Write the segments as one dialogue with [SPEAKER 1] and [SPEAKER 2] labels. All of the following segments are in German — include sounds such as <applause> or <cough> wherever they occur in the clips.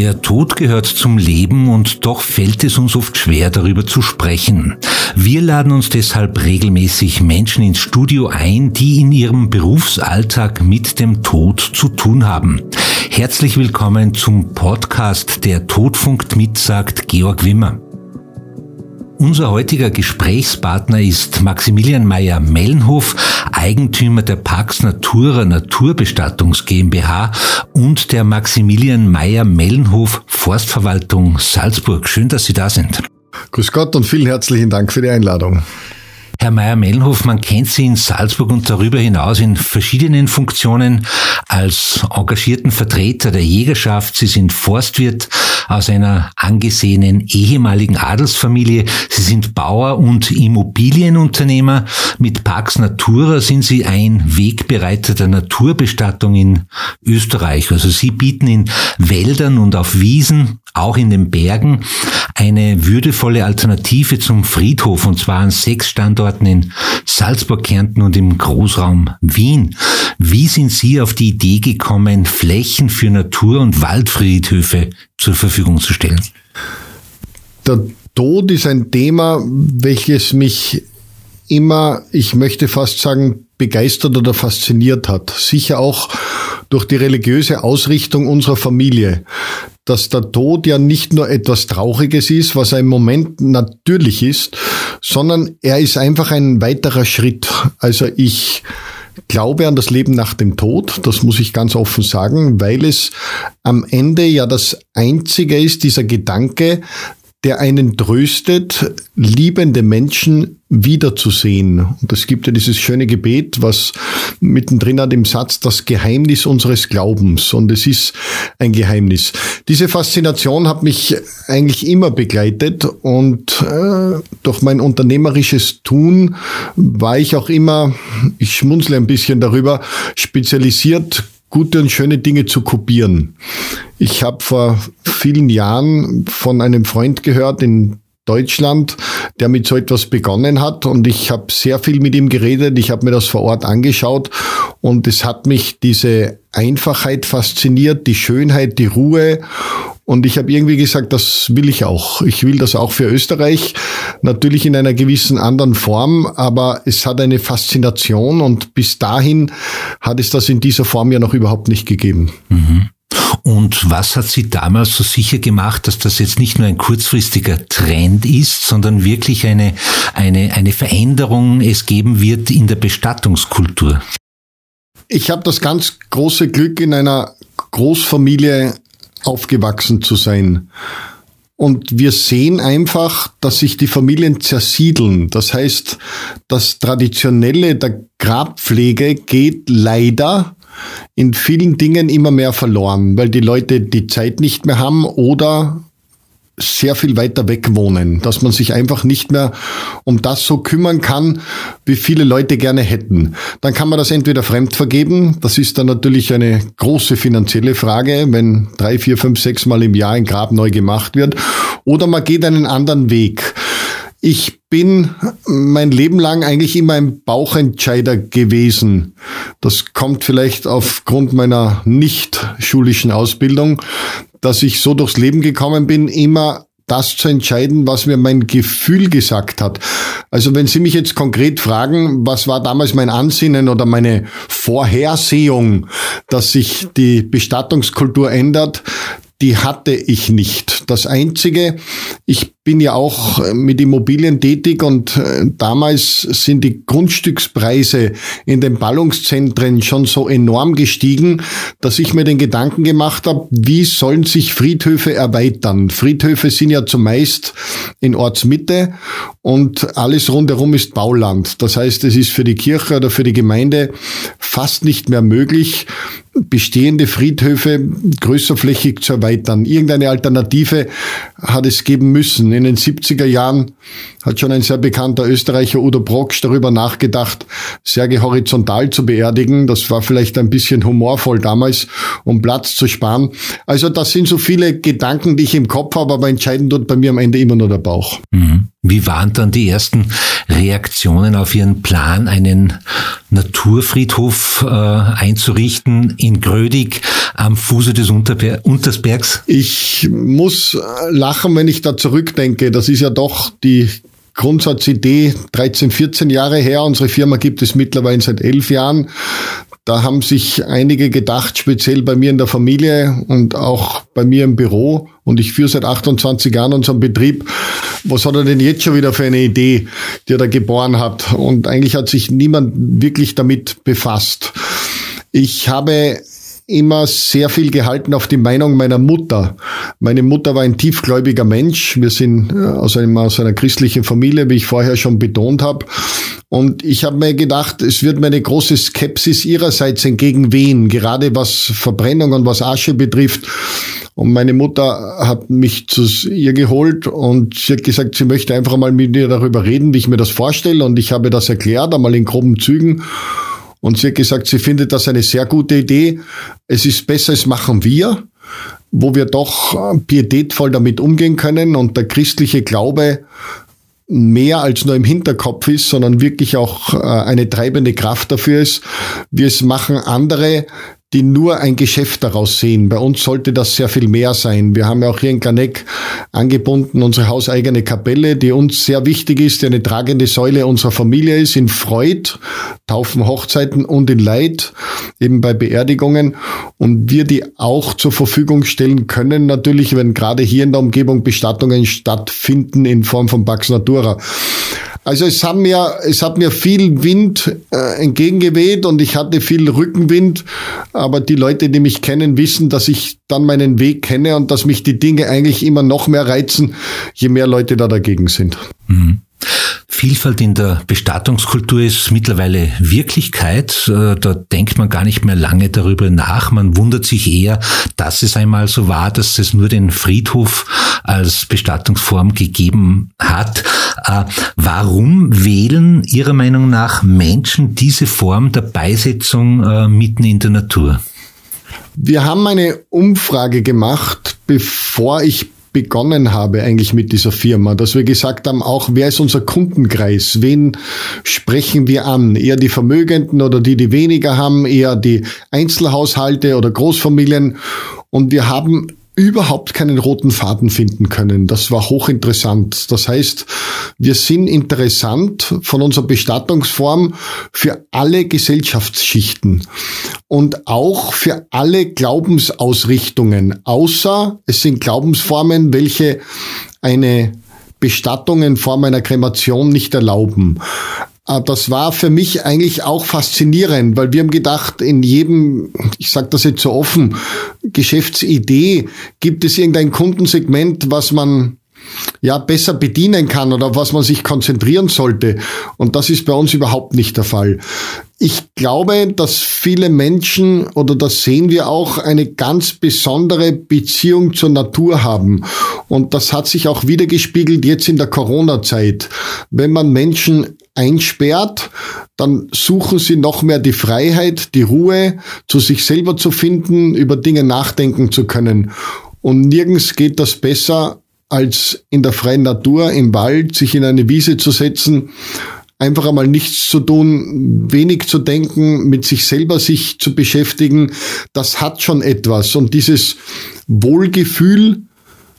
[SPEAKER 1] Der Tod gehört zum Leben und doch fällt es uns oft schwer, darüber zu sprechen. Wir laden uns deshalb regelmäßig Menschen ins Studio ein, die in ihrem Berufsalltag mit dem Tod zu tun haben. Herzlich willkommen zum Podcast Der Todfunk mit, sagt Georg Wimmer. Unser heutiger Gesprächspartner ist Maximilian Meyer-Mellenhof, Eigentümer der Pax Natura Naturbestattungsg GmbH und der Maximilian Meyer-Mellenhof Forstverwaltung Salzburg. Schön, dass Sie da sind.
[SPEAKER 2] Grüß Gott und vielen herzlichen Dank für die Einladung.
[SPEAKER 1] Herr Meyer-Mellenhof, man kennt Sie in Salzburg und darüber hinaus in verschiedenen Funktionen als engagierten Vertreter der Jägerschaft. Sie sind Forstwirt aus einer angesehenen ehemaligen Adelsfamilie. Sie sind Bauer und Immobilienunternehmer. Mit Pax Natura sind Sie ein Wegbereiter der Naturbestattung in Österreich. Also Sie bieten in Wäldern und auf Wiesen, auch in den Bergen, eine würdevolle Alternative zum Friedhof und zwar an sechs Standorten in Salzburg, Kärnten und im Großraum Wien. Wie sind Sie auf die Idee gekommen, Flächen für Natur- und Waldfriedhöfe zur Verfügung zu stellen?
[SPEAKER 2] Der Tod ist ein Thema, welches mich immer, ich möchte fast sagen, begeistert oder fasziniert hat. Sicher auch durch die religiöse Ausrichtung unserer Familie, dass der Tod ja nicht nur etwas Trauriges ist, was ein Moment natürlich ist, sondern er ist einfach ein weiterer Schritt. Also ich glaube an das Leben nach dem Tod, das muss ich ganz offen sagen, weil es am Ende ja das Einzige ist, dieser Gedanke, der einen tröstet, liebende Menschen wiederzusehen. Und es gibt ja dieses schöne Gebet, was mittendrin hat im Satz, das Geheimnis unseres Glaubens. Und es ist ein Geheimnis. Diese Faszination hat mich eigentlich immer begleitet und äh, durch mein unternehmerisches Tun war ich auch immer, ich schmunzle ein bisschen darüber, spezialisiert, gute und schöne Dinge zu kopieren. Ich habe vor vielen Jahren von einem Freund gehört in Deutschland, der mit so etwas begonnen hat. Und ich habe sehr viel mit ihm geredet, ich habe mir das vor Ort angeschaut. Und es hat mich diese Einfachheit fasziniert, die Schönheit, die Ruhe und ich habe irgendwie gesagt, das will ich auch. Ich will das auch für Österreich, natürlich in einer gewissen anderen Form, aber es hat eine Faszination und bis dahin hat es das in dieser Form ja noch überhaupt nicht gegeben.
[SPEAKER 1] Mhm. Und was hat Sie damals so sicher gemacht, dass das jetzt nicht nur ein kurzfristiger Trend ist, sondern wirklich eine, eine, eine Veränderung es geben wird in der Bestattungskultur?
[SPEAKER 2] Ich habe das ganz große Glück, in einer Großfamilie aufgewachsen zu sein. Und wir sehen einfach, dass sich die Familien zersiedeln. Das heißt, das Traditionelle der Grabpflege geht leider in vielen Dingen immer mehr verloren, weil die Leute die Zeit nicht mehr haben oder sehr viel weiter weg wohnen, dass man sich einfach nicht mehr um das so kümmern kann, wie viele Leute gerne hätten. Dann kann man das entweder fremd vergeben, das ist dann natürlich eine große finanzielle Frage, wenn drei, vier, fünf, sechs Mal im Jahr ein Grab neu gemacht wird, oder man geht einen anderen Weg. Ich bin mein Leben lang eigentlich immer ein Bauchentscheider gewesen. Das kommt vielleicht aufgrund meiner nicht schulischen Ausbildung, dass ich so durchs Leben gekommen bin, immer das zu entscheiden, was mir mein Gefühl gesagt hat. Also wenn Sie mich jetzt konkret fragen, was war damals mein Ansinnen oder meine Vorhersehung, dass sich die Bestattungskultur ändert, die hatte ich nicht. Das Einzige, ich bin ja auch äh, mit Immobilien tätig und äh, damals sind die Grundstückspreise in den Ballungszentren schon so enorm gestiegen, dass ich mir den Gedanken gemacht habe, wie sollen sich Friedhöfe erweitern? Friedhöfe sind ja zumeist in Ortsmitte und alles rundherum ist Bauland. Das heißt, es ist für die Kirche oder für die Gemeinde fast nicht mehr möglich, bestehende Friedhöfe größerflächig zu erweitern. Irgendeine Alternative hat es geben müssen. In den 70er Jahren hat schon ein sehr bekannter Österreicher Udo Brocksch darüber nachgedacht, Särge horizontal zu beerdigen. Das war vielleicht ein bisschen humorvoll damals, um Platz zu sparen. Also das sind so viele Gedanken, die ich im Kopf habe, aber entscheidend tut bei mir am Ende immer nur der Bauch.
[SPEAKER 1] Mhm. Wie waren dann die ersten Reaktionen auf Ihren Plan, einen Naturfriedhof äh, einzurichten in Grödig am Fuße des Unterber Untersbergs?
[SPEAKER 2] Ich muss lachen, wenn ich da zurückdenke. Das ist ja doch die Grundsatzidee 13, 14 Jahre her. Unsere Firma gibt es mittlerweile seit elf Jahren. Da haben sich einige gedacht, speziell bei mir in der Familie und auch bei mir im Büro, und ich führe seit 28 Jahren unseren Betrieb, was hat er denn jetzt schon wieder für eine Idee, die er da geboren hat? Und eigentlich hat sich niemand wirklich damit befasst. Ich habe immer sehr viel gehalten auf die Meinung meiner Mutter. Meine Mutter war ein tiefgläubiger Mensch. Wir sind äh, aus, einem, aus einer christlichen Familie, wie ich vorher schon betont habe. Und ich habe mir gedacht, es wird mir eine große Skepsis ihrerseits entgegenwehen, gerade was Verbrennung und was Asche betrifft. Und meine Mutter hat mich zu ihr geholt und sie hat gesagt, sie möchte einfach mal mit mir darüber reden, wie ich mir das vorstelle. Und ich habe das erklärt, einmal in groben Zügen. Und sie hat gesagt, sie findet das eine sehr gute Idee. Es ist besser, es machen wir, wo wir doch pietätvoll damit umgehen können und der christliche Glaube mehr als nur im Hinterkopf ist, sondern wirklich auch äh, eine treibende Kraft dafür ist. Wir es machen andere, die nur ein Geschäft daraus sehen. Bei uns sollte das sehr viel mehr sein. Wir haben ja auch hier in Kaneck angebunden unsere hauseigene Kapelle, die uns sehr wichtig ist, die eine tragende Säule unserer Familie ist, in Freud, Taufen, Hochzeiten und in Leid, eben bei Beerdigungen. Und wir die auch zur Verfügung stellen können, natürlich, wenn gerade hier in der Umgebung Bestattungen stattfinden in Form von Pax Natura. Also es hat mir, es hat mir viel Wind äh, entgegengeweht und ich hatte viel Rückenwind, aber die Leute, die mich kennen, wissen, dass ich dann meinen Weg kenne und dass mich die Dinge eigentlich immer noch mehr reizen, je mehr Leute da dagegen sind. Mhm.
[SPEAKER 1] Vielfalt in der Bestattungskultur ist mittlerweile Wirklichkeit. Äh, da denkt man gar nicht mehr lange darüber nach. Man wundert sich eher, dass es einmal so war, dass es nur den Friedhof als Bestattungsform gegeben hat. Äh, warum wählen Ihrer Meinung nach Menschen diese Form der Beisetzung äh, mitten in der Natur?
[SPEAKER 2] Wir haben eine Umfrage gemacht, bevor ich begonnen habe eigentlich mit dieser Firma, dass wir gesagt haben, auch wer ist unser Kundenkreis? Wen sprechen wir an? Eher die Vermögenden oder die, die weniger haben, eher die Einzelhaushalte oder Großfamilien. Und wir haben überhaupt keinen roten Faden finden können. Das war hochinteressant. Das heißt, wir sind interessant von unserer Bestattungsform für alle Gesellschaftsschichten und auch für alle Glaubensausrichtungen, außer es sind Glaubensformen, welche eine Bestattung in Form einer Kremation nicht erlauben. Ah, das war für mich eigentlich auch faszinierend, weil wir haben gedacht, in jedem, ich sage das jetzt so offen, Geschäftsidee gibt es irgendein Kundensegment, was man ja besser bedienen kann oder was man sich konzentrieren sollte. Und das ist bei uns überhaupt nicht der Fall. Ich glaube, dass viele Menschen, oder das sehen wir auch, eine ganz besondere Beziehung zur Natur haben. Und das hat sich auch wiedergespiegelt jetzt in der Corona-Zeit. Wenn man Menschen einsperrt, dann suchen sie noch mehr die Freiheit, die Ruhe, zu sich selber zu finden, über Dinge nachdenken zu können. Und nirgends geht das besser, als in der freien Natur, im Wald, sich in eine Wiese zu setzen, einfach einmal nichts zu tun, wenig zu denken, mit sich selber sich zu beschäftigen, das hat schon etwas. Und dieses Wohlgefühl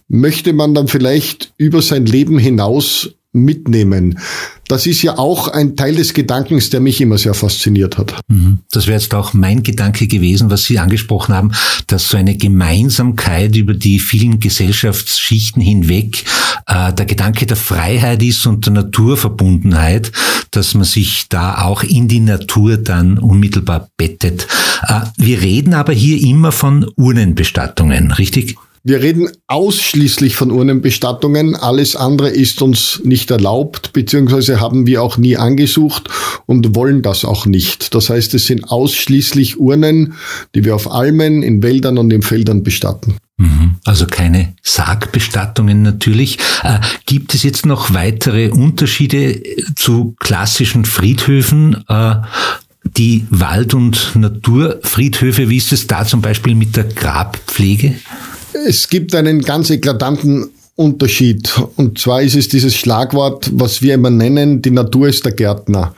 [SPEAKER 2] möchte man dann vielleicht über sein Leben hinaus mitnehmen. Das ist ja auch ein Teil des Gedankens, der mich immer sehr fasziniert hat.
[SPEAKER 1] Mhm. Das wäre jetzt auch mein Gedanke gewesen, was Sie angesprochen haben, dass so eine Gemeinsamkeit über die vielen Gesellschaftsschichten hinweg äh, der Gedanke der Freiheit ist und der Naturverbundenheit, dass man sich da auch in die Natur dann unmittelbar bettet. Äh, wir reden aber hier immer von Urnenbestattungen, richtig?
[SPEAKER 2] Wir reden ausschließlich von Urnenbestattungen. Alles andere ist uns nicht erlaubt, beziehungsweise haben wir auch nie angesucht und wollen das auch nicht. Das heißt, es sind ausschließlich Urnen, die wir auf Almen, in Wäldern und in Feldern bestatten.
[SPEAKER 1] Mhm. Also keine Sargbestattungen natürlich. Äh, gibt es jetzt noch weitere Unterschiede zu klassischen Friedhöfen? Äh, die Wald- und Naturfriedhöfe, wie ist es da zum Beispiel mit der Grabpflege?
[SPEAKER 2] Es gibt einen ganz eklatanten Unterschied. Und zwar ist es dieses Schlagwort, was wir immer nennen, die Natur ist der Gärtner.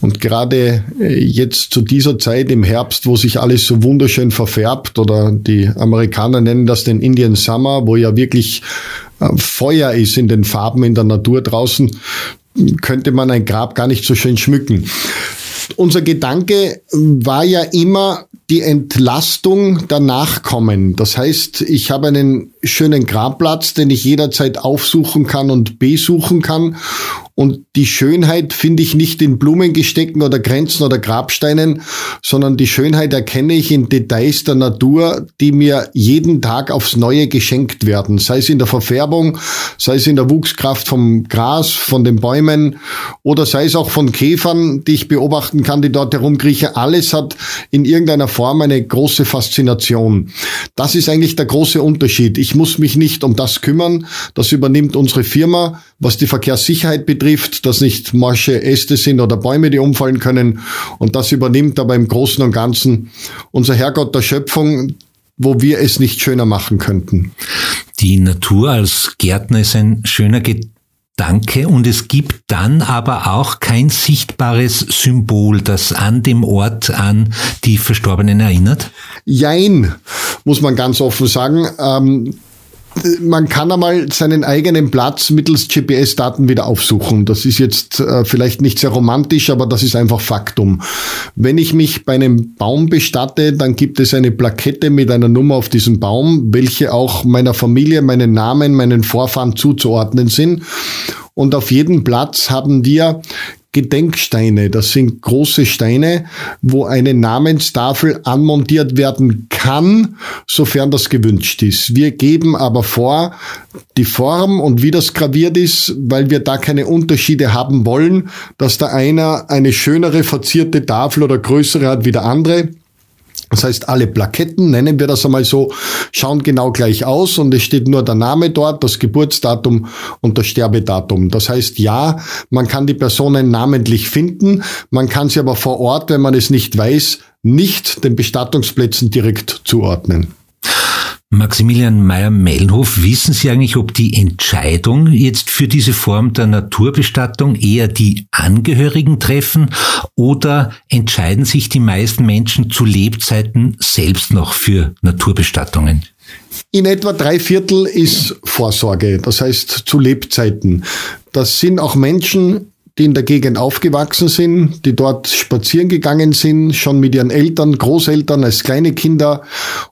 [SPEAKER 2] Und gerade äh, jetzt zu dieser Zeit im Herbst, wo sich alles so wunderschön verfärbt, oder die Amerikaner nennen das den Indian Summer, wo ja wirklich äh, Feuer ist in den Farben in der Natur draußen, könnte man ein Grab gar nicht so schön schmücken. Unser Gedanke war ja immer die Entlastung der Nachkommen. Das heißt, ich habe einen schönen Grabplatz, den ich jederzeit aufsuchen kann und besuchen kann und die Schönheit finde ich nicht in Blumengestecken oder Grenzen oder Grabsteinen, sondern die Schönheit erkenne ich in Details der Natur, die mir jeden Tag aufs Neue geschenkt werden. Sei es in der Verfärbung, sei es in der Wuchskraft vom Gras, von den Bäumen oder sei es auch von Käfern, die ich beobachten kann, die dort herumkriechen. Alles hat in irgendeiner Form eine große Faszination. Das ist eigentlich der große Unterschied. Ich muss mich nicht um das kümmern. Das übernimmt unsere Firma, was die Verkehrssicherheit betrifft betrifft, dass nicht morsche Äste sind oder Bäume, die umfallen können. Und das übernimmt aber im Großen und Ganzen unser Herrgott der Schöpfung, wo wir es nicht schöner machen könnten.
[SPEAKER 1] Die Natur als Gärtner ist ein schöner Gedanke und es gibt dann aber auch kein sichtbares Symbol, das an dem Ort an die Verstorbenen erinnert?
[SPEAKER 2] Jein, muss man ganz offen sagen. Ähm, man kann einmal seinen eigenen Platz mittels GPS-Daten wieder aufsuchen. Das ist jetzt äh, vielleicht nicht sehr romantisch, aber das ist einfach Faktum. Wenn ich mich bei einem Baum bestatte, dann gibt es eine Plakette mit einer Nummer auf diesem Baum, welche auch meiner Familie, meinen Namen, meinen Vorfahren zuzuordnen sind. Und auf jedem Platz haben wir Gedenksteine. Das sind große Steine, wo eine Namenstafel anmontiert werden kann, sofern das gewünscht ist. Wir geben aber vor, die Form und wie das graviert ist, weil wir da keine Unterschiede haben wollen, dass da einer eine schönere verzierte Tafel oder größere hat wie der andere. Das heißt, alle Plaketten, nennen wir das einmal so, schauen genau gleich aus und es steht nur der Name dort, das Geburtsdatum und das Sterbedatum. Das heißt, ja, man kann die Personen namentlich finden, man kann sie aber vor Ort, wenn man es nicht weiß, nicht den Bestattungsplätzen direkt zuordnen.
[SPEAKER 1] Maximilian Meyer-Mellenhof, wissen Sie eigentlich, ob die Entscheidung jetzt für diese Form der Naturbestattung eher die Angehörigen treffen oder entscheiden sich die meisten Menschen zu Lebzeiten selbst noch für Naturbestattungen?
[SPEAKER 2] In etwa drei Viertel ist Vorsorge, das heißt zu Lebzeiten. Das sind auch Menschen, die in der Gegend aufgewachsen sind, die dort spazieren gegangen sind, schon mit ihren Eltern, Großeltern als kleine Kinder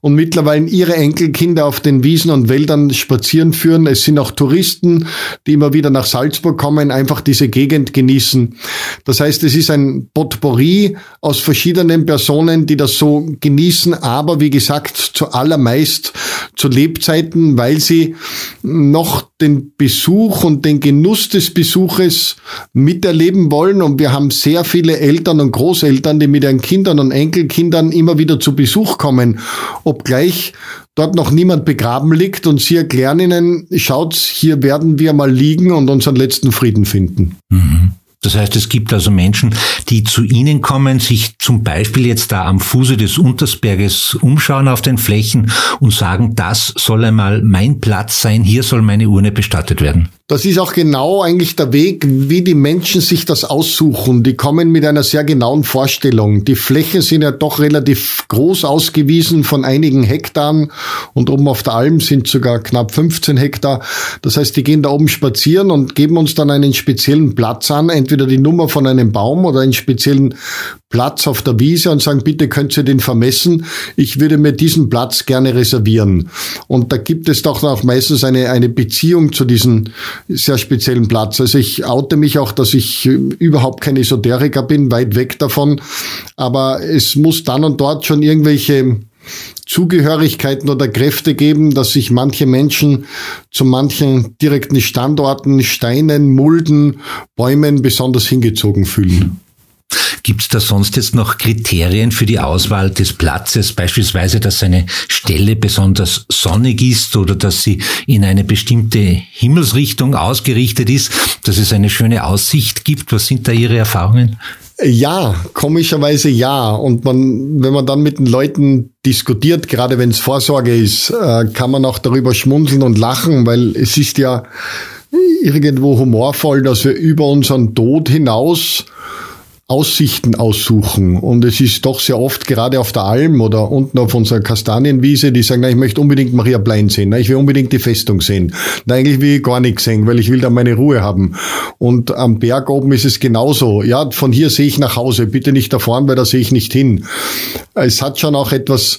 [SPEAKER 2] und mittlerweile ihre Enkelkinder auf den Wiesen und Wäldern spazieren führen. Es sind auch Touristen, die immer wieder nach Salzburg kommen, einfach diese Gegend genießen. Das heißt, es ist ein Potpourri aus verschiedenen Personen, die das so genießen, aber wie gesagt, zuallermeist zu Lebzeiten, weil sie noch den Besuch und den Genuss des Besuches miterleben wollen. Und wir haben sehr viele Eltern und Großeltern, die mit ihren Kindern und Enkelkindern immer wieder zu Besuch kommen, obgleich dort noch niemand begraben liegt und sie erklären ihnen, schaut, hier werden wir mal liegen und unseren letzten Frieden finden.
[SPEAKER 1] Mhm. Das heißt, es gibt also Menschen, die zu Ihnen kommen, sich zum Beispiel jetzt da am Fuße des Untersberges umschauen auf den Flächen und sagen, das soll einmal mein Platz sein, hier soll meine Urne bestattet werden.
[SPEAKER 2] Das ist auch genau eigentlich der Weg, wie die Menschen sich das aussuchen. Die kommen mit einer sehr genauen Vorstellung. Die Flächen sind ja doch relativ groß ausgewiesen von einigen Hektaren und oben auf der Alm sind sogar knapp 15 Hektar. Das heißt, die gehen da oben spazieren und geben uns dann einen speziellen Platz an, entweder die Nummer von einem Baum oder einen speziellen Platz auf der Wiese und sagen, bitte könnt ihr den vermessen. Ich würde mir diesen Platz gerne reservieren. Und da gibt es doch auch meistens eine, eine Beziehung zu diesem sehr speziellen Platz. Also ich oute mich auch, dass ich überhaupt kein Esoteriker bin, weit weg davon. Aber es muss dann und dort schon irgendwelche Zugehörigkeiten oder Kräfte geben, dass sich manche Menschen zu manchen direkten Standorten, Steinen, Mulden, Bäumen besonders hingezogen fühlen.
[SPEAKER 1] Gibt es da sonst jetzt noch Kriterien für die Auswahl des Platzes, beispielsweise, dass eine Stelle besonders sonnig ist oder dass sie in eine bestimmte Himmelsrichtung ausgerichtet ist, dass es eine schöne Aussicht gibt? Was sind da Ihre Erfahrungen?
[SPEAKER 2] Ja, komischerweise ja. Und man, wenn man dann mit den Leuten diskutiert, gerade wenn es Vorsorge ist, äh, kann man auch darüber schmunzeln und lachen, weil es ist ja irgendwo humorvoll, dass wir über unseren Tod hinaus Aussichten aussuchen. Und es ist doch sehr oft gerade auf der Alm oder unten auf unserer Kastanienwiese, die sagen, na, ich möchte unbedingt Maria Plein sehen, na, ich will unbedingt die Festung sehen. Na, eigentlich will ich gar nichts sehen, weil ich will da meine Ruhe haben. Und am Berg oben ist es genauso. Ja, von hier sehe ich nach Hause, bitte nicht da vorne, weil da sehe ich nicht hin. Es hat schon auch etwas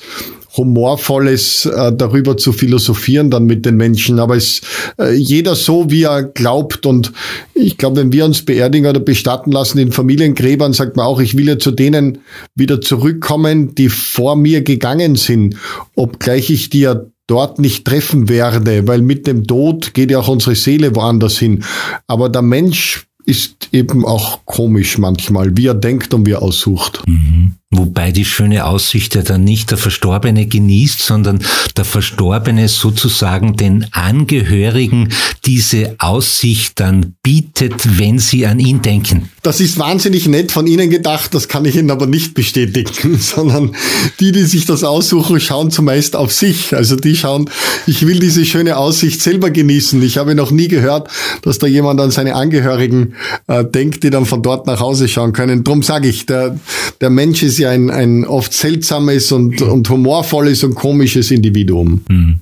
[SPEAKER 2] humorvolles äh, darüber zu philosophieren dann mit den Menschen. Aber es äh, jeder so, wie er glaubt. Und ich glaube, wenn wir uns beerdigen oder bestatten lassen in Familiengräbern, sagt man auch, ich will ja zu denen wieder zurückkommen, die vor mir gegangen sind, obgleich ich die ja dort nicht treffen werde, weil mit dem Tod geht ja auch unsere Seele woanders hin. Aber der Mensch ist eben auch komisch manchmal, wie er denkt und wie er aussucht.
[SPEAKER 1] Mhm. Wobei die schöne Aussicht ja dann nicht der Verstorbene genießt, sondern der Verstorbene sozusagen den Angehörigen diese Aussicht dann bietet, wenn sie an ihn denken.
[SPEAKER 2] Das ist wahnsinnig nett von Ihnen gedacht, das kann ich Ihnen aber nicht bestätigen, <laughs> sondern die, die sich das aussuchen, schauen zumeist auf sich. Also die schauen, ich will diese schöne Aussicht selber genießen. Ich habe noch nie gehört, dass da jemand an seine Angehörigen äh, denkt, die dann von dort nach Hause schauen können. Drum sage ich, der, der Mensch ist ja ein, ein oft seltsames und, und humorvolles und komisches Individuum. Mhm.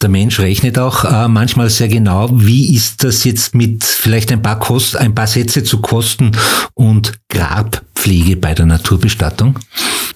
[SPEAKER 1] Der Mensch rechnet auch äh, manchmal sehr genau, wie ist das jetzt mit vielleicht ein paar Kost, ein paar Sätze zu Kosten und Grabpflege bei der Naturbestattung?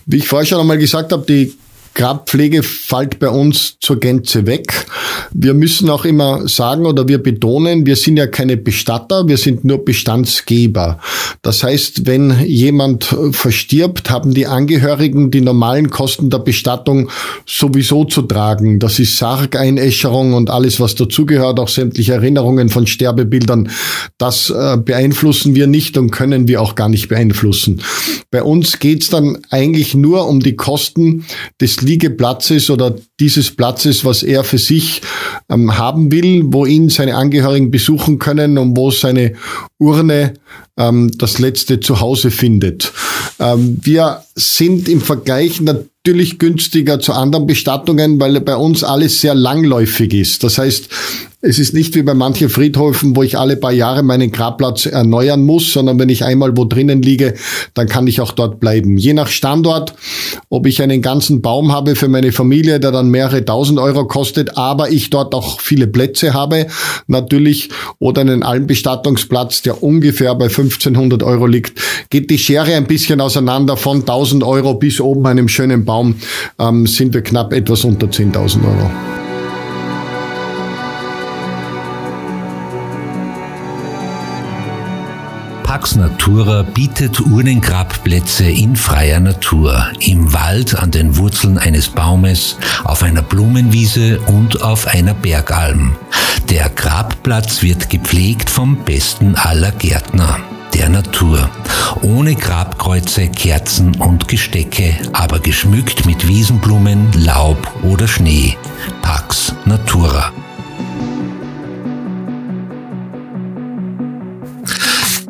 [SPEAKER 2] Wie ich vorher schon einmal gesagt habe, die Grabpflege fällt bei uns zur Gänze weg. Wir müssen auch immer sagen oder wir betonen, wir sind ja keine Bestatter, wir sind nur Bestandsgeber. Das heißt, wenn jemand verstirbt, haben die Angehörigen die normalen Kosten der Bestattung sowieso zu tragen. Das ist Sargeinäscherung und alles, was dazugehört, auch sämtliche Erinnerungen von Sterbebildern. Das äh, beeinflussen wir nicht und können wir auch gar nicht beeinflussen. Bei uns geht's dann eigentlich nur um die Kosten des Liegeplatzes oder dieses Platzes, was er für sich ähm, haben will, wo ihn seine Angehörigen besuchen können und wo seine Urne ähm, das letzte Zuhause findet. Ähm, wir sind im Vergleich natürlich günstiger zu anderen Bestattungen, weil bei uns alles sehr langläufig ist. Das heißt, es ist nicht wie bei manchen Friedhöfen, wo ich alle paar Jahre meinen Grabplatz erneuern muss, sondern wenn ich einmal wo drinnen liege, dann kann ich auch dort bleiben. Je nach Standort, ob ich einen ganzen Baum habe für meine Familie, der dann mehrere tausend Euro kostet, aber ich dort auch viele Plätze habe, natürlich, oder einen Almbestattungsplatz, der ungefähr bei 1500 Euro liegt, geht die Schere ein bisschen auseinander. Von 1000 Euro bis oben einem schönen Baum ähm, sind wir knapp etwas unter 10.000 Euro.
[SPEAKER 1] Pax Natura bietet Urnengrabplätze in freier Natur, im Wald, an den Wurzeln eines Baumes, auf einer Blumenwiese und auf einer Bergalm. Der Grabplatz wird gepflegt vom besten aller Gärtner der Natur. Ohne Grabkreuze, Kerzen und Gestecke, aber geschmückt mit Wiesenblumen, Laub oder Schnee. Pax Natura.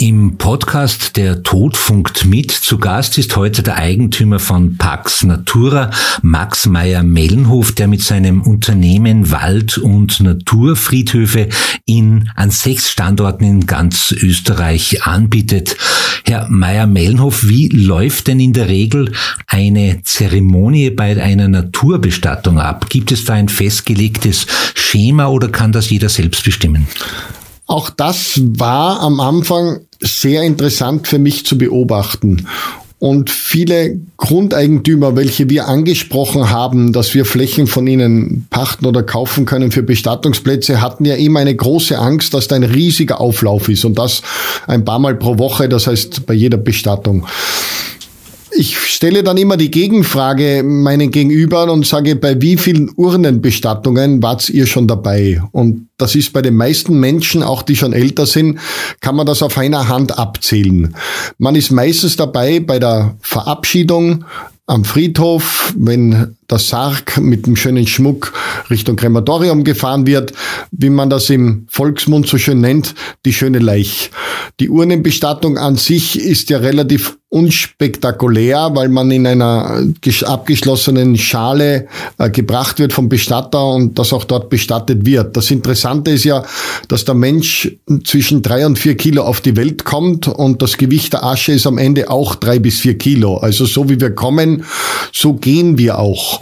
[SPEAKER 1] Im Podcast Der Tod funkt mit zu Gast ist heute der Eigentümer von Pax Natura, Max Meyer-Mellenhof, der mit seinem Unternehmen Wald- und Naturfriedhöfe in, an sechs Standorten in ganz Österreich anbietet. Herr Meyer-Mellenhof, wie läuft denn in der Regel eine Zeremonie bei einer Naturbestattung ab? Gibt es da ein festgelegtes Schema oder kann das jeder selbst bestimmen?
[SPEAKER 2] Auch das war am Anfang sehr interessant für mich zu beobachten. Und viele Grundeigentümer, welche wir angesprochen haben, dass wir Flächen von ihnen pachten oder kaufen können für Bestattungsplätze, hatten ja immer eine große Angst, dass da ein riesiger Auflauf ist und das ein paar Mal pro Woche, das heißt bei jeder Bestattung. Ich stelle dann immer die Gegenfrage meinen Gegenüber und sage, bei wie vielen Urnenbestattungen wart ihr schon dabei? Und das ist bei den meisten Menschen, auch die schon älter sind, kann man das auf einer Hand abzählen. Man ist meistens dabei bei der Verabschiedung am Friedhof, wenn der Sarg mit dem schönen Schmuck Richtung Krematorium gefahren wird, wie man das im Volksmund so schön nennt, die schöne Leich. Die Urnenbestattung an sich ist ja relativ unspektakulär, weil man in einer abgeschlossenen Schale äh, gebracht wird vom Bestatter und das auch dort bestattet wird. Das Interessante ist ja, dass der Mensch zwischen drei und vier Kilo auf die Welt kommt und das Gewicht der Asche ist am Ende auch drei bis vier Kilo. Also so wie wir kommen, so gehen wir auch.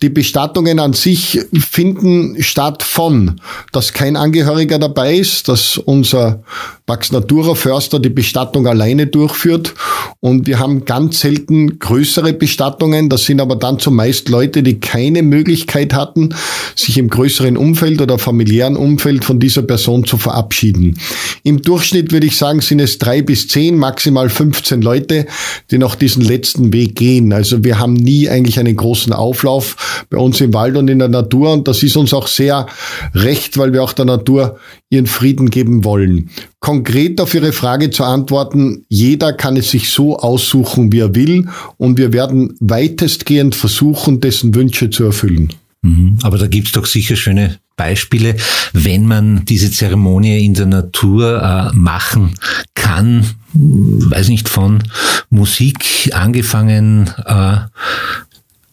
[SPEAKER 2] Die Bestattungen an sich finden statt von, dass kein Angehöriger dabei ist, dass unser Pax Natura Förster die Bestattung alleine durchführt und wir haben ganz selten größere Bestattungen. Das sind aber dann zumeist Leute, die keine Möglichkeit hatten, sich im größeren Umfeld oder familiären Umfeld von dieser Person zu verabschieden. Im Durchschnitt würde ich sagen, sind es drei bis zehn, maximal 15 Leute, die noch diesen letzten Weg gehen. Also wir haben nie eigentlich einen großen Auflauf bei uns im Wald und in der Natur und das ist uns auch sehr recht, weil wir auch der Natur ihren Frieden geben wollen. Konkret auf Ihre Frage zu antworten, jeder kann es sich so aussuchen, wie er will und wir werden weitestgehend versuchen, dessen Wünsche zu erfüllen.
[SPEAKER 1] Mhm. Aber da gibt's doch sicher schöne Beispiele, wenn man diese Zeremonie in der Natur äh, machen kann, weiß nicht, von Musik angefangen, äh,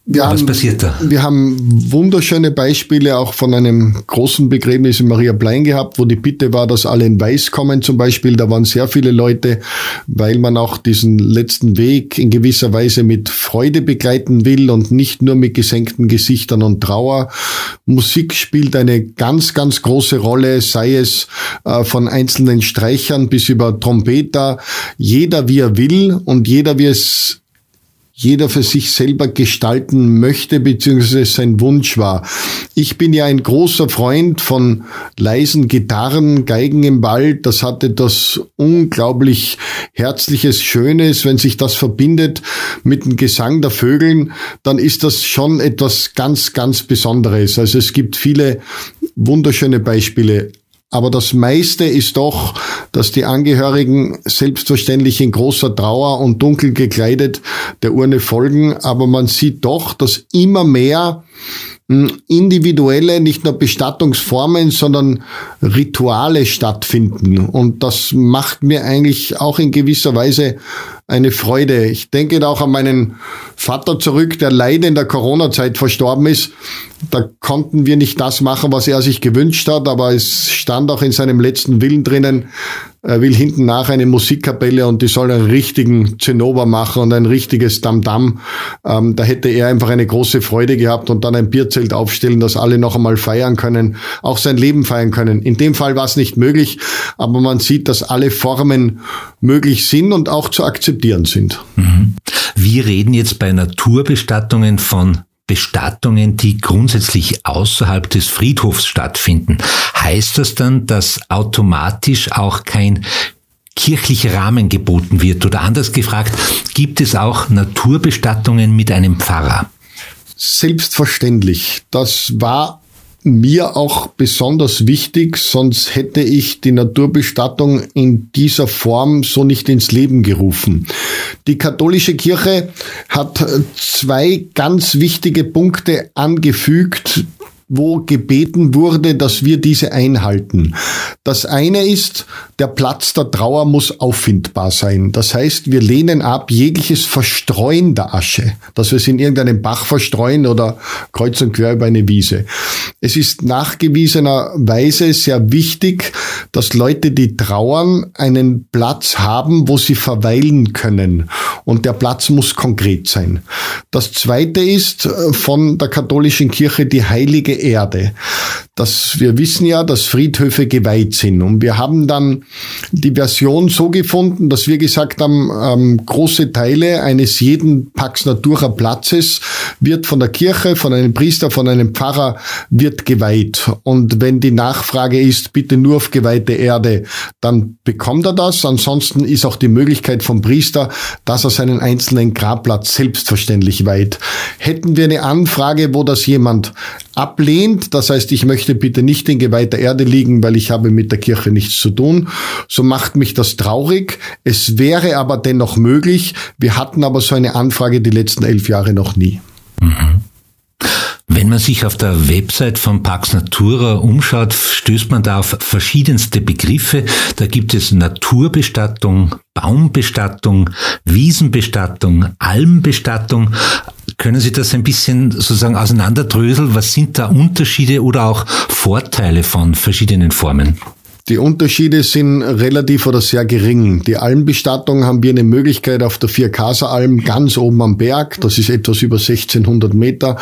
[SPEAKER 2] wir Was haben, passiert da? Wir haben wunderschöne Beispiele auch von einem großen Begräbnis in Maria Plein gehabt, wo die Bitte war, dass alle in Weiß kommen zum Beispiel. Da waren sehr viele Leute, weil man auch diesen letzten Weg in gewisser Weise mit Freude begleiten will und nicht nur mit gesenkten Gesichtern und Trauer. Musik spielt eine ganz, ganz große Rolle, sei es äh, von einzelnen Streichern bis über Trompeter. Jeder wie er will und jeder wie es jeder für sich selber gestalten möchte, beziehungsweise sein Wunsch war. Ich bin ja ein großer Freund von leisen Gitarren, Geigen im Wald. Das hatte das unglaublich herzliches, Schönes. Wenn sich das verbindet mit dem Gesang der Vögeln, dann ist das schon etwas ganz, ganz Besonderes. Also es gibt viele wunderschöne Beispiele. Aber das meiste ist doch, dass die Angehörigen selbstverständlich in großer Trauer und dunkel gekleidet der Urne folgen. Aber man sieht doch, dass immer mehr hm, individuelle, nicht nur Bestattungsformen, sondern Rituale stattfinden. Und das macht mir eigentlich auch in gewisser Weise eine Freude. Ich denke auch an meinen Vater zurück, der leider in der Corona-Zeit verstorben ist. Da konnten wir nicht das machen, was er sich gewünscht hat, aber es stand auch in seinem letzten Willen drinnen, er will hinten nach eine Musikkapelle und die soll einen richtigen Zinnober machen und ein richtiges Dam-Dam. Ähm, da hätte er einfach eine große Freude gehabt und dann ein Bierzelt aufstellen, dass alle noch einmal feiern können, auch sein Leben feiern können. In dem Fall war es nicht möglich, aber man sieht, dass alle Formen möglich sind und auch zu akzeptieren sind.
[SPEAKER 1] Mhm. Wir reden jetzt bei Naturbestattungen von Bestattungen, die grundsätzlich außerhalb des Friedhofs stattfinden. Heißt das dann, dass automatisch auch kein kirchlicher Rahmen geboten wird? Oder anders gefragt, gibt es auch Naturbestattungen mit einem Pfarrer?
[SPEAKER 2] Selbstverständlich. Das war mir auch besonders wichtig, sonst hätte ich die Naturbestattung in dieser Form so nicht ins Leben gerufen. Die katholische Kirche hat zwei ganz wichtige Punkte angefügt, wo gebeten wurde, dass wir diese einhalten. Das eine ist, der Platz der Trauer muss auffindbar sein. Das heißt, wir lehnen ab jegliches Verstreuen der Asche, dass wir es in irgendeinem Bach verstreuen oder kreuz und quer über eine Wiese. Es ist nachgewiesenerweise sehr wichtig, dass Leute, die trauern, einen Platz haben, wo sie verweilen können. Und der Platz muss konkret sein. Das zweite ist äh, von der katholischen Kirche die heilige Erde. Dass wir wissen ja, dass Friedhöfe geweiht sind. Und wir haben dann die Version so gefunden, dass wir gesagt haben, ähm, große Teile eines jeden Pax Natura Platzes wird von der Kirche, von einem Priester, von einem Pfarrer wird geweiht. Und wenn die Nachfrage ist, bitte nur auf geweihte Erde, dann bekommt er das. Ansonsten ist auch die Möglichkeit vom Priester, dass er seinen einzelnen Grabplatz selbstverständlich weiht. Hätten wir eine Anfrage, wo das jemand ablehnt, das heißt, ich möchte bitte nicht in geweihter Erde liegen, weil ich habe mit der Kirche nichts zu tun, so macht mich das traurig. Es wäre aber dennoch möglich. Wir hatten aber so eine Anfrage die letzten elf Jahre noch nie. Mhm.
[SPEAKER 1] Wenn man sich auf der Website von Pax Natura umschaut, stößt man da auf verschiedenste Begriffe. Da gibt es Naturbestattung, Baumbestattung, Wiesenbestattung, Almbestattung. Können Sie das ein bisschen sozusagen auseinanderdröseln? Was sind da Unterschiede oder auch Vorteile von verschiedenen Formen?
[SPEAKER 2] Die Unterschiede sind relativ oder sehr gering. Die Almbestattung haben wir eine Möglichkeit auf der Vierkaseralm ganz oben am Berg, das ist etwas über 1600 Meter,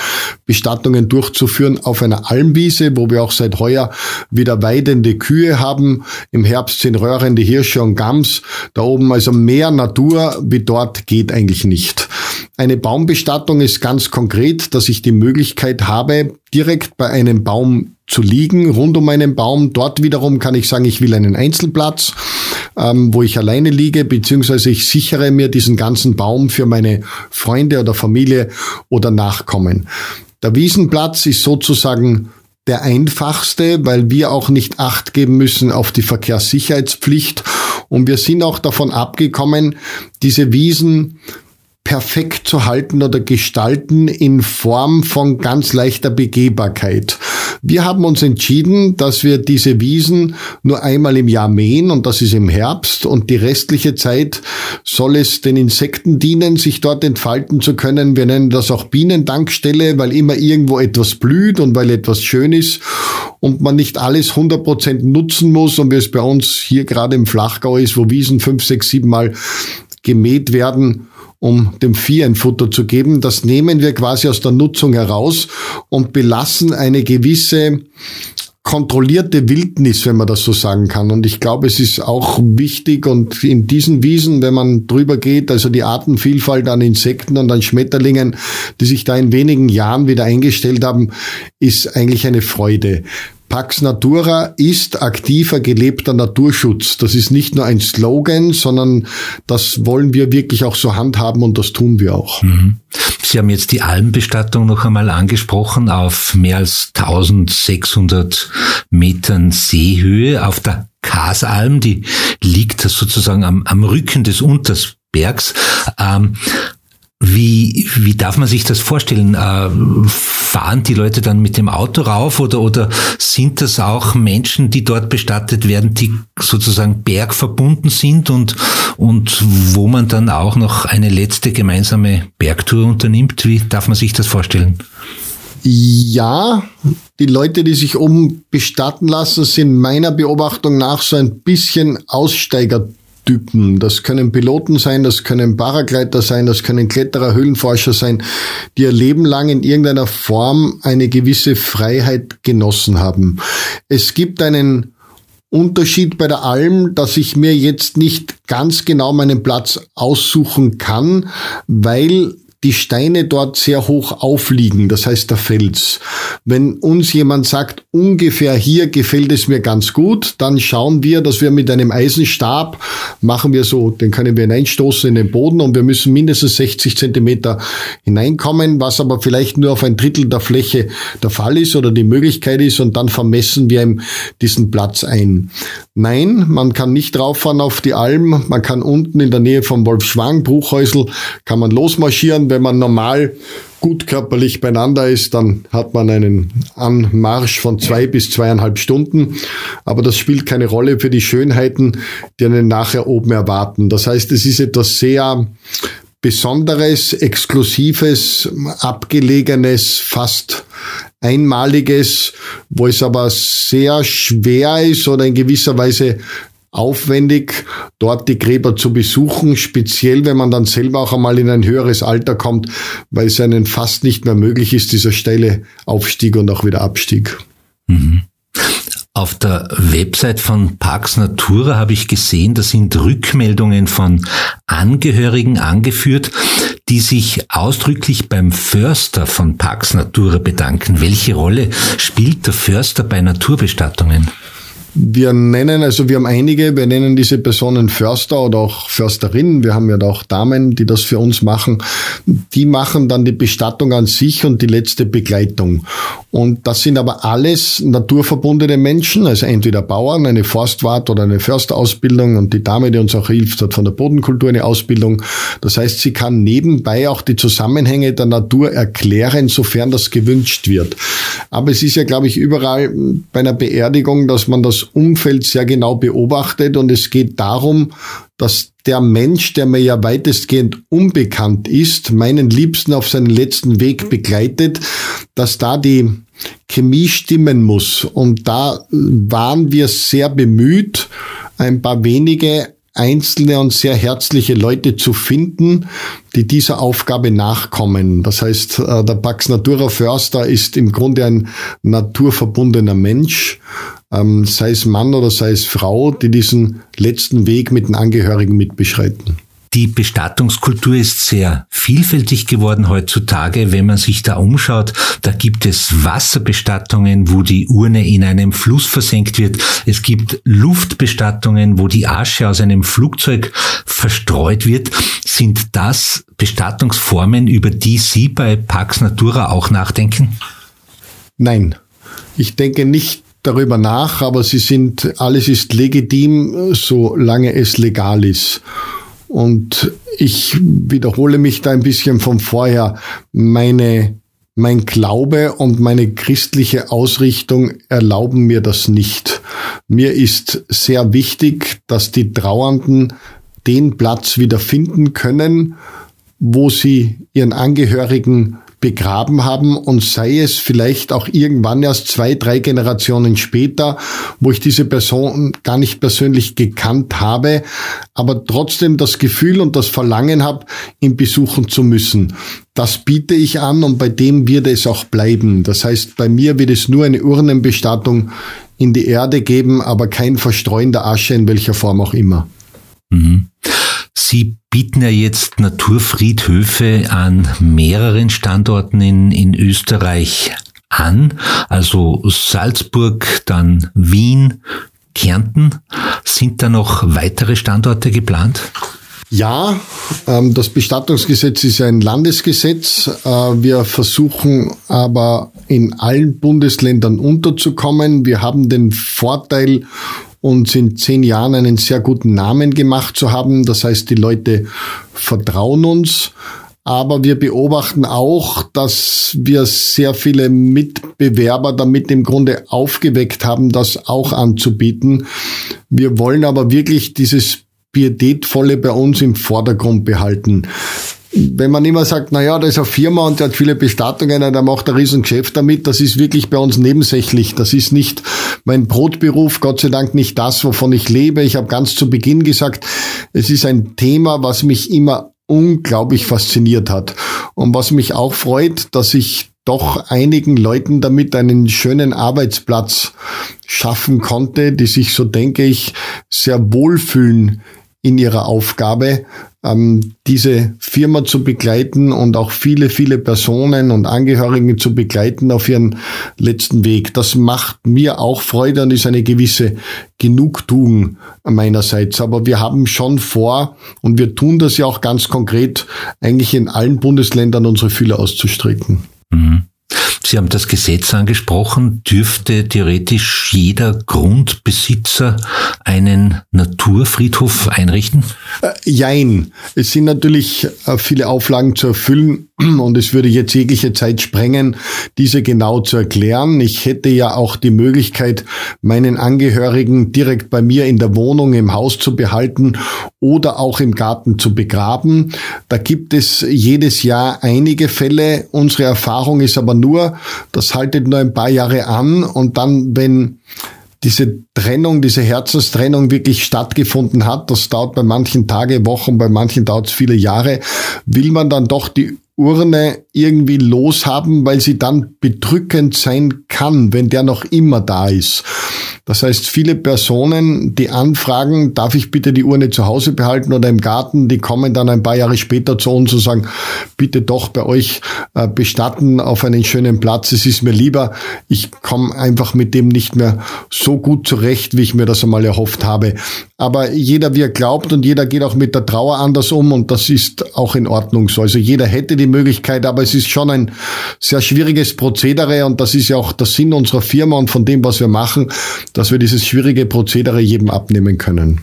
[SPEAKER 2] Bestattungen durchzuführen auf einer Almwiese, wo wir auch seit heuer wieder weidende Kühe haben. Im Herbst sind röhrende Hirsche und Gams. Da oben also mehr Natur wie dort geht eigentlich nicht. Eine Baumbestattung ist ganz konkret, dass ich die Möglichkeit habe, direkt bei einem Baum zu liegen, rund um einen Baum. Dort wiederum kann ich sagen, ich will einen Einzelplatz, ähm, wo ich alleine liege, beziehungsweise ich sichere mir diesen ganzen Baum für meine Freunde oder Familie oder Nachkommen. Der Wiesenplatz ist sozusagen der einfachste, weil wir auch nicht acht geben müssen auf die Verkehrssicherheitspflicht. Und wir sind auch davon abgekommen, diese Wiesen perfekt zu halten oder gestalten in Form von ganz leichter Begehbarkeit. Wir haben uns entschieden, dass wir diese Wiesen nur einmal im Jahr mähen und das ist im Herbst und die restliche Zeit soll es den Insekten dienen, sich dort entfalten zu können. Wir nennen das auch Bienendankstelle, weil immer irgendwo etwas blüht und weil etwas schön ist und man nicht alles 100% nutzen muss und wie es bei uns hier gerade im Flachgau ist, wo Wiesen fünf, sechs, sieben Mal gemäht werden um dem Vieh ein Futter zu geben. Das nehmen wir quasi aus der Nutzung heraus und belassen eine gewisse kontrollierte Wildnis, wenn man das so sagen kann. Und ich glaube, es ist auch wichtig und in diesen Wiesen, wenn man drüber geht, also die Artenvielfalt an Insekten und an Schmetterlingen, die sich da in wenigen Jahren wieder eingestellt haben, ist eigentlich eine Freude. Pax Natura ist aktiver gelebter Naturschutz. Das ist nicht nur ein Slogan, sondern das wollen wir wirklich auch so handhaben und das tun wir auch. Mhm.
[SPEAKER 1] Sie haben jetzt die Almbestattung noch einmal angesprochen auf mehr als 1600 Metern Seehöhe auf der Kasalm, die liegt sozusagen am, am Rücken des Untersbergs. Ähm, wie, wie darf man sich das vorstellen? Äh, fahren die Leute dann mit dem Auto rauf oder, oder sind das auch Menschen, die dort bestattet werden, die sozusagen bergverbunden sind und, und wo man dann auch noch eine letzte gemeinsame Bergtour unternimmt? Wie darf man sich das vorstellen?
[SPEAKER 2] Ja, die Leute, die sich oben bestatten lassen, sind meiner Beobachtung nach so ein bisschen Aussteiger Typen. Das können Piloten sein, das können Paragleiter sein, das können Kletterer, Höhlenforscher sein, die ihr Leben lang in irgendeiner Form eine gewisse Freiheit genossen haben. Es gibt einen Unterschied bei der Alm, dass ich mir jetzt nicht ganz genau meinen Platz aussuchen kann, weil die Steine dort sehr hoch aufliegen, das heißt der Fels. Wenn uns jemand sagt, ungefähr hier gefällt es mir ganz gut, dann schauen wir, dass wir mit einem Eisenstab machen wir so, den können wir hineinstoßen in den Boden und wir müssen mindestens 60 Zentimeter hineinkommen, was aber vielleicht nur auf ein Drittel der Fläche der Fall ist oder die Möglichkeit ist und dann vermessen wir ihm diesen Platz ein. Nein, man kann nicht rauffahren auf die Alm, man kann unten in der Nähe vom Wolfschwang, Bruchhäusl, kann man losmarschieren, wenn man normal gut körperlich beieinander ist, dann hat man einen Anmarsch von zwei bis zweieinhalb Stunden. Aber das spielt keine Rolle für die Schönheiten, die einen nachher oben erwarten. Das heißt, es ist etwas sehr Besonderes, Exklusives, Abgelegenes, fast Einmaliges, wo es aber sehr schwer ist oder in gewisser Weise aufwendig, dort die Gräber zu besuchen, speziell wenn man dann selber auch einmal in ein höheres Alter kommt, weil es einen fast nicht mehr möglich ist, dieser steile Aufstieg und auch wieder Abstieg. Mhm.
[SPEAKER 1] Auf der Website von Parks Natura habe ich gesehen, da sind Rückmeldungen von Angehörigen angeführt, die sich ausdrücklich beim Förster von Parks Natura bedanken. Welche Rolle spielt der Förster bei Naturbestattungen?
[SPEAKER 2] Wir nennen, also wir haben einige, wir nennen diese Personen Förster oder auch Försterinnen. Wir haben ja auch Damen, die das für uns machen. Die machen dann die Bestattung an sich und die letzte Begleitung. Und das sind aber alles naturverbundene Menschen, also entweder Bauern, eine Forstwart oder eine Försterausbildung und die Dame, die uns auch hilft, hat von der Bodenkultur eine Ausbildung. Das heißt, sie kann nebenbei auch die Zusammenhänge der Natur erklären, sofern das gewünscht wird. Aber es ist ja, glaube ich, überall bei einer Beerdigung, dass man das Umfeld sehr genau beobachtet und es geht darum, dass der Mensch, der mir ja weitestgehend unbekannt ist, meinen Liebsten auf seinen letzten Weg begleitet, dass da die Chemie stimmen muss. Und da waren wir sehr bemüht, ein paar wenige einzelne und sehr herzliche Leute zu finden, die dieser Aufgabe nachkommen. Das heißt, äh, der Pax Natura Förster ist im Grunde ein naturverbundener Mensch, ähm, sei es Mann oder sei es Frau, die diesen letzten Weg mit den Angehörigen mitbeschreiten.
[SPEAKER 1] Die Bestattungskultur ist sehr vielfältig geworden heutzutage. Wenn man sich da umschaut, da gibt es Wasserbestattungen, wo die Urne in einem Fluss versenkt wird. Es gibt Luftbestattungen, wo die Asche aus einem Flugzeug verstreut wird. Sind das Bestattungsformen, über die Sie bei Pax Natura auch nachdenken?
[SPEAKER 2] Nein. Ich denke nicht darüber nach, aber sie sind, alles ist legitim, solange es legal ist. Und ich wiederhole mich da ein bisschen von vorher. Meine, mein Glaube und meine christliche Ausrichtung erlauben mir das nicht. Mir ist sehr wichtig, dass die Trauernden den Platz wieder finden können, wo sie ihren Angehörigen begraben haben und sei es vielleicht auch irgendwann erst zwei, drei Generationen später, wo ich diese Person gar nicht persönlich gekannt habe, aber trotzdem das Gefühl und das Verlangen habe, ihn besuchen zu müssen. Das biete ich an und bei dem wird es auch bleiben. Das heißt, bei mir wird es nur eine Urnenbestattung in die Erde geben, aber kein Verstreuen der Asche in welcher Form auch immer.
[SPEAKER 1] Mhm. Sie bieten ja jetzt Naturfriedhöfe an mehreren Standorten in, in Österreich an, also Salzburg, dann Wien, Kärnten. Sind da noch weitere Standorte geplant?
[SPEAKER 2] Ja, ähm, das Bestattungsgesetz ist ein Landesgesetz. Äh, wir versuchen aber in allen Bundesländern unterzukommen. Wir haben den Vorteil, uns in zehn Jahren einen sehr guten Namen gemacht zu haben. Das heißt, die Leute vertrauen uns. Aber wir beobachten auch, dass wir sehr viele Mitbewerber damit im Grunde aufgeweckt haben, das auch anzubieten. Wir wollen aber wirklich dieses Pietätvolle bei uns im Vordergrund behalten wenn man immer sagt, na ja, da ist eine Firma und der hat viele Bestattungen, der macht ein Riesengeschäft damit, das ist wirklich bei uns nebensächlich. Das ist nicht mein Brotberuf, Gott sei Dank nicht das, wovon ich lebe. Ich habe ganz zu Beginn gesagt, es ist ein Thema, was mich immer unglaublich fasziniert hat und was mich auch freut, dass ich doch einigen Leuten damit einen schönen Arbeitsplatz schaffen konnte, die sich, so denke ich, sehr wohlfühlen in ihrer Aufgabe, ähm, diese Firma zu begleiten und auch viele, viele Personen und Angehörige zu begleiten auf ihren letzten Weg. Das macht mir auch Freude und ist eine gewisse Genugtuung meinerseits. Aber wir haben schon vor, und wir tun das ja auch ganz konkret, eigentlich in allen Bundesländern unsere Fühler auszustrecken. Mhm.
[SPEAKER 1] Sie haben das Gesetz angesprochen, dürfte theoretisch jeder Grundbesitzer einen Naturfriedhof einrichten?
[SPEAKER 2] Äh, jein. Es sind natürlich äh, viele Auflagen zu erfüllen <clears throat> und es würde jetzt jegliche Zeit sprengen, diese genau zu erklären. Ich hätte ja auch die Möglichkeit, meinen Angehörigen direkt bei mir in der Wohnung, im Haus zu behalten oder auch im Garten zu begraben. Da gibt es jedes Jahr einige Fälle. Unsere Erfahrung ist aber nur, das haltet nur ein paar Jahre an und dann, wenn diese Trennung, diese Herzenstrennung wirklich stattgefunden hat, das dauert bei manchen Tage, Wochen, bei manchen dauert es viele Jahre, will man dann doch die Urne irgendwie loshaben, weil sie dann bedrückend sein kann, wenn der noch immer da ist. Das heißt, viele Personen, die anfragen, darf ich bitte die Urne zu Hause behalten oder im Garten, die kommen dann ein paar Jahre später zu uns und sagen, bitte doch bei euch äh, bestatten auf einen schönen Platz. Es ist mir lieber, ich komme einfach mit dem nicht mehr so gut zurecht, wie ich mir das einmal erhofft habe. Aber jeder, wie er glaubt und jeder geht auch mit der Trauer anders um und das ist auch in Ordnung so. Also jeder hätte die Möglichkeit, aber es ist schon ein sehr schwieriges Prozedere und das ist ja auch der Sinn unserer Firma und von dem, was wir machen, dass wir dieses schwierige Prozedere jedem abnehmen können.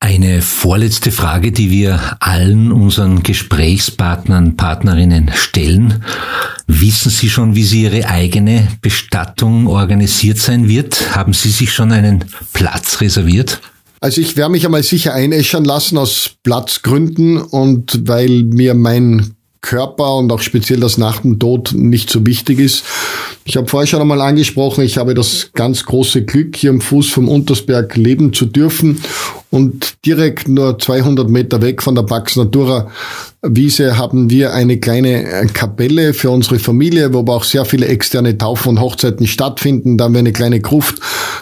[SPEAKER 1] Eine vorletzte Frage, die wir allen unseren Gesprächspartnern, Partnerinnen stellen. Wissen Sie schon, wie Sie Ihre eigene Bestattung organisiert sein wird? Haben Sie sich schon einen Platz reserviert?
[SPEAKER 2] Also ich werde mich einmal sicher einäschern lassen aus Platzgründen und weil mir mein Körper und auch speziell das nach dem Tod nicht so wichtig ist. Ich habe vorher schon einmal angesprochen, ich habe das ganz große Glück, hier am Fuß vom Untersberg leben zu dürfen und direkt nur 200 Meter weg von der Pax Natura Wiese haben wir eine kleine äh, Kapelle für unsere Familie, wo aber auch sehr viele externe Taufen und Hochzeiten stattfinden. Da haben wir eine kleine Gruft.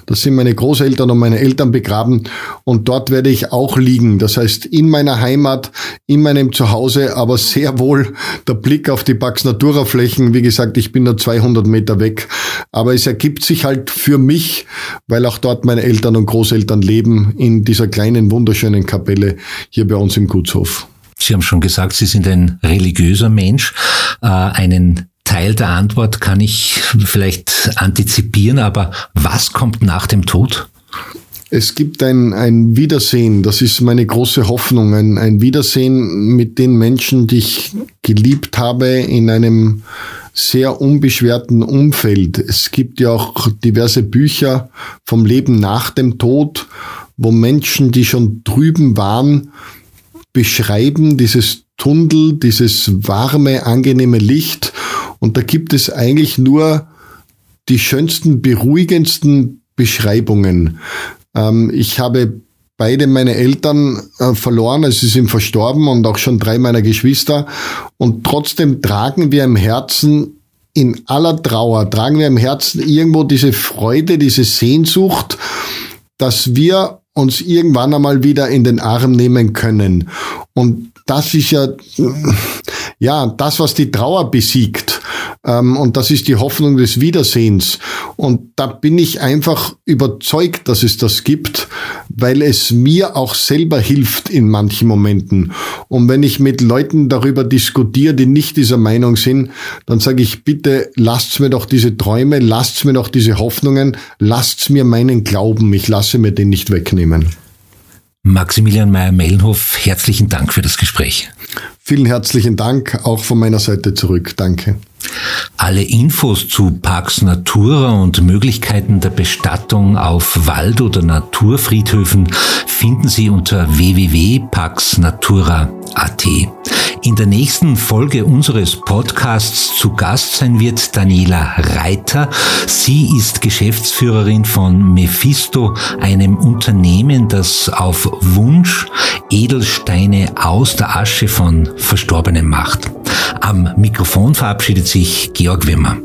[SPEAKER 2] Da sind meine Großeltern und meine Eltern begraben. Und dort werde ich auch liegen. Das heißt, in meiner Heimat, in meinem Zuhause, aber sehr wohl der Blick auf die Pax Natura Flächen. Wie gesagt, ich bin nur 200 Meter weg. Aber es ergibt sich halt für mich, weil auch dort meine Eltern und Großeltern leben, in dieser kleinen, wunderschönen Kapelle hier bei uns im Gutshof.
[SPEAKER 1] Sie haben schon gesagt, Sie sind ein religiöser Mensch. Äh, einen Teil der Antwort kann ich vielleicht antizipieren, aber was kommt nach dem Tod?
[SPEAKER 2] Es gibt ein, ein Wiedersehen, das ist meine große Hoffnung, ein, ein Wiedersehen mit den Menschen, die ich geliebt habe in einem sehr unbeschwerten Umfeld. Es gibt ja auch diverse Bücher vom Leben nach dem Tod, wo Menschen, die schon drüben waren, beschreiben, dieses Tunnel, dieses warme, angenehme Licht. Und da gibt es eigentlich nur die schönsten, beruhigendsten Beschreibungen. Ähm, ich habe beide meine Eltern äh, verloren, also sie sind verstorben und auch schon drei meiner Geschwister. Und trotzdem tragen wir im Herzen in aller Trauer, tragen wir im Herzen irgendwo diese Freude, diese Sehnsucht, dass wir uns irgendwann einmal wieder in den Arm nehmen können. Und das ist ja, ja, das, was die Trauer besiegt. Ähm, und das ist die Hoffnung des Wiedersehens. Und da bin ich einfach überzeugt, dass es das gibt, weil es mir auch selber hilft in manchen Momenten. Und wenn ich mit Leuten darüber diskutiere, die nicht dieser Meinung sind, dann sage ich, bitte lasst mir doch diese Träume, lasst mir doch diese Hoffnungen, lasst mir meinen Glauben, ich lasse mir den nicht wegnehmen.
[SPEAKER 1] Maximilian Meyer-Mellenhof, herzlichen Dank für das Gespräch.
[SPEAKER 2] Vielen herzlichen Dank auch von meiner Seite zurück. Danke.
[SPEAKER 1] Alle Infos zu Parks Natura und Möglichkeiten der Bestattung auf Wald- oder Naturfriedhöfen finden Sie unter www.parksnatura.at. In der nächsten Folge unseres Podcasts zu Gast sein wird Daniela Reiter. Sie ist Geschäftsführerin von Mephisto, einem Unternehmen, das auf Wunsch Edelsteine aus der Asche von Verstorbenen macht. Am Mikrofon verabschiedet sich Georg Wimmer.